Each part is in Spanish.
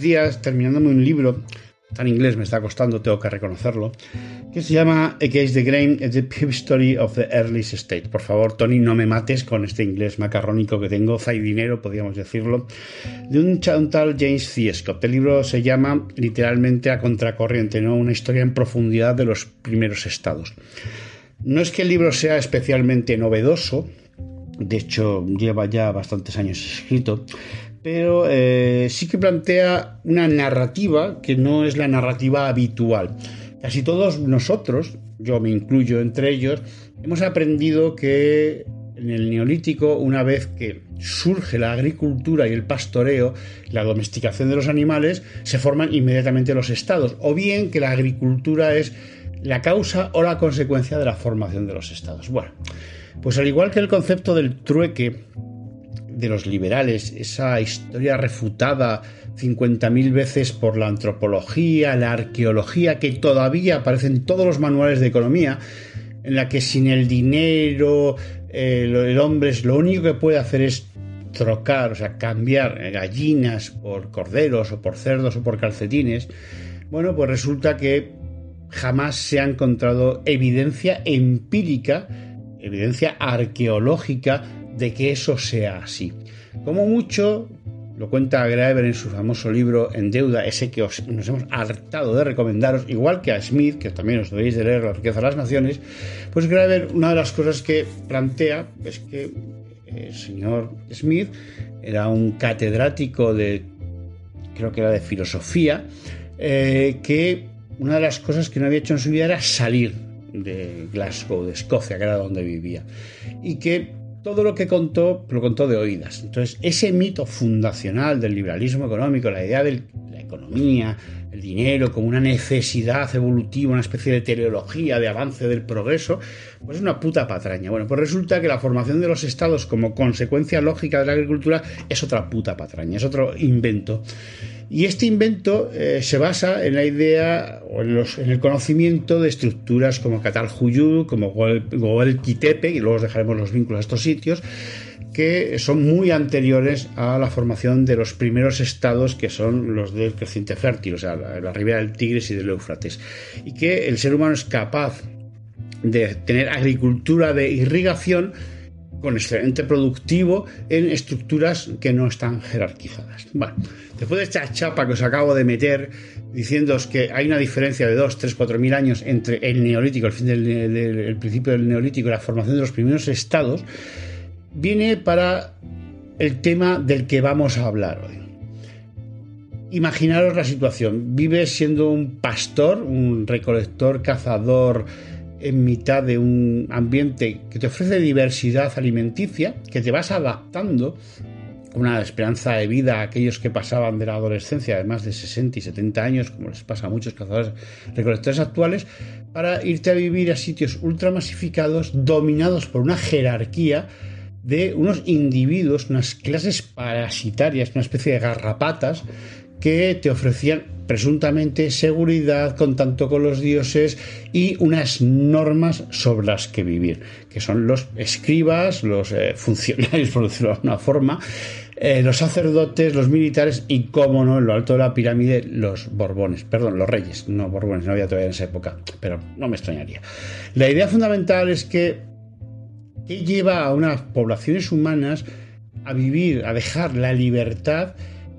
Días terminándome un libro, en inglés, me está costando, tengo que reconocerlo, que se llama Against the Grain, The History of the Earliest State. Por favor, Tony, no me mates con este inglés macarrónico que tengo, dinero podríamos decirlo, de un, tal James C. Scott. El libro se llama literalmente a contracorriente, ¿no? Una historia en profundidad de los primeros estados. No es que el libro sea especialmente novedoso, de hecho lleva ya bastantes años escrito, pero eh, sí que plantea una narrativa que no es la narrativa habitual. Casi todos nosotros, yo me incluyo entre ellos, hemos aprendido que en el neolítico, una vez que surge la agricultura y el pastoreo, la domesticación de los animales, se forman inmediatamente los estados, o bien que la agricultura es la causa o la consecuencia de la formación de los estados. Bueno, pues al igual que el concepto del trueque de los liberales, esa historia refutada 50.000 veces por la antropología, la arqueología, que todavía aparece en todos los manuales de economía, en la que sin el dinero eh, el hombre es lo único que puede hacer es trocar, o sea, cambiar gallinas por corderos o por cerdos o por calcetines, bueno, pues resulta que jamás se ha encontrado evidencia empírica, evidencia arqueológica de que eso sea así. Como mucho, lo cuenta Graeber en su famoso libro En deuda, ese que nos hemos hartado de recomendaros, igual que a Smith, que también os debéis de leer La riqueza de las naciones, pues Graeber una de las cosas que plantea es que el señor Smith era un catedrático de, creo que era de filosofía, eh, que una de las cosas que no había hecho en su vida era salir de Glasgow, de Escocia, que era donde vivía, y que todo lo que contó lo contó de oídas. Entonces, ese mito fundacional del liberalismo económico, la idea de la economía, el dinero como una necesidad evolutiva, una especie de teleología, de avance del progreso, pues es una puta patraña. Bueno, pues resulta que la formación de los estados como consecuencia lógica de la agricultura es otra puta patraña, es otro invento. Y este invento eh, se basa en la idea o en, el conocimiento de estructuras como Catal-Huyú, como Goel-Kitepe, y luego os dejaremos los vínculos a estos sitios, que son muy anteriores a la formación de los primeros estados que son los del creciente fértil, o sea, la, la ribera del Tigris y del Éufrates, y que el ser humano es capaz de tener agricultura de irrigación con excelente productivo en estructuras que no están jerarquizadas. Bueno, después de esta chapa que os acabo de meter diciéndoos que hay una diferencia de 2, 3, 4 mil años entre el neolítico, el fin del principio del neolítico y la formación de los primeros estados, viene para el tema del que vamos a hablar hoy. Imaginaros la situación. Vives siendo un pastor, un recolector, cazador, en mitad de un ambiente que te ofrece diversidad alimenticia, que te vas adaptando una esperanza de vida a aquellos que pasaban de la adolescencia de más de 60 y 70 años, como les pasa a muchos cazadores recolectores actuales, para irte a vivir a sitios ultramasificados dominados por una jerarquía de unos individuos, unas clases parasitarias, una especie de garrapatas que te ofrecían presuntamente seguridad, contacto con los dioses y unas normas sobre las que vivir, que son los escribas, los eh, funcionarios, por decirlo de alguna forma, eh, los sacerdotes, los militares y, como no, en lo alto de la pirámide, los borbones, perdón, los reyes, no borbones, no había todavía en esa época, pero no me extrañaría. La idea fundamental es que, ¿qué lleva a unas poblaciones humanas a vivir, a dejar la libertad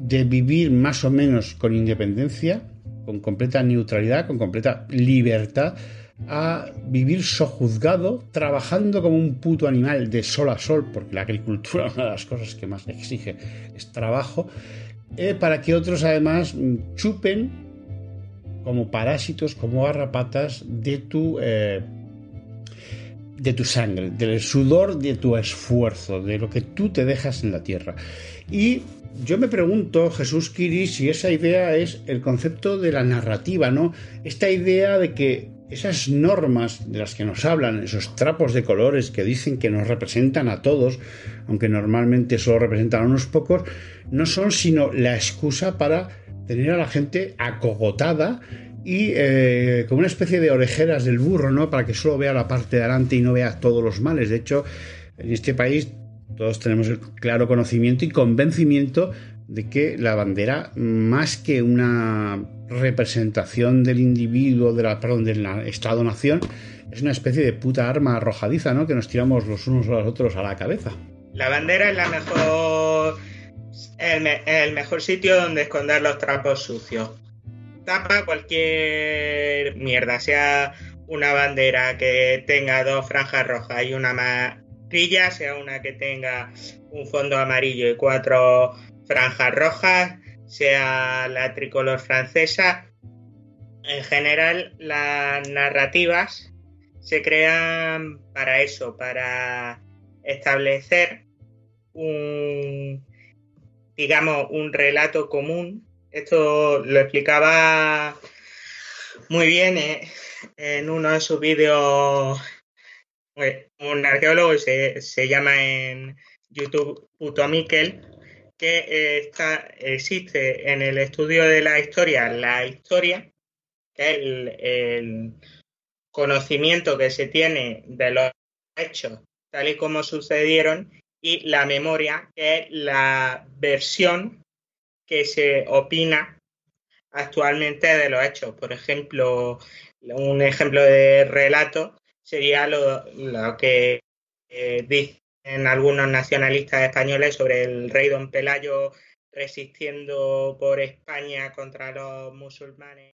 de vivir más o menos con independencia, con completa neutralidad, con completa libertad, a vivir sojuzgado, trabajando como un puto animal de sol a sol, porque la agricultura, una de las cosas que más exige es trabajo, eh, para que otros además chupen como parásitos, como garrapatas de tu, eh, de tu sangre, del sudor de tu esfuerzo, de lo que tú te dejas en la tierra. Y yo me pregunto, Jesús Kiri, si esa idea es el concepto de la narrativa, ¿no? Esta idea de que esas normas de las que nos hablan, esos trapos de colores que dicen que nos representan a todos, aunque normalmente solo representan a unos pocos, no son sino la excusa para tener a la gente acogotada y eh, como una especie de orejeras del burro, ¿no? Para que solo vea la parte de adelante y no vea todos los males. De hecho, en este país todos tenemos el claro conocimiento y convencimiento de que la bandera, más que una representación del individuo, de la, perdón, del Estado-nación, es una especie de puta arma arrojadiza, ¿no? Que nos tiramos los unos a los otros a la cabeza. La bandera es la el mejor sitio donde esconder los trapos sucios. Tapa cualquier mierda, sea una bandera que tenga dos franjas rojas y una amarilla, sea una que tenga un fondo amarillo y cuatro franjas rojas, sea la tricolor francesa. En general, las narrativas se crean para eso, para establecer un, digamos, un relato común. Esto lo explicaba muy bien eh, en uno de sus vídeos eh, un arqueólogo se, se llama en YouTube Puto Miquel, que eh, está, existe en el estudio de la historia la historia, que es el, conocimiento que se tiene de los hechos tal y como sucedieron, y la memoria, que es la versión que se opina actualmente de los hechos. Por ejemplo, un ejemplo de relato sería lo, que eh, dice en algunos nacionalistas españoles sobre el rey don Pelayo resistiendo por España contra los musulmanes.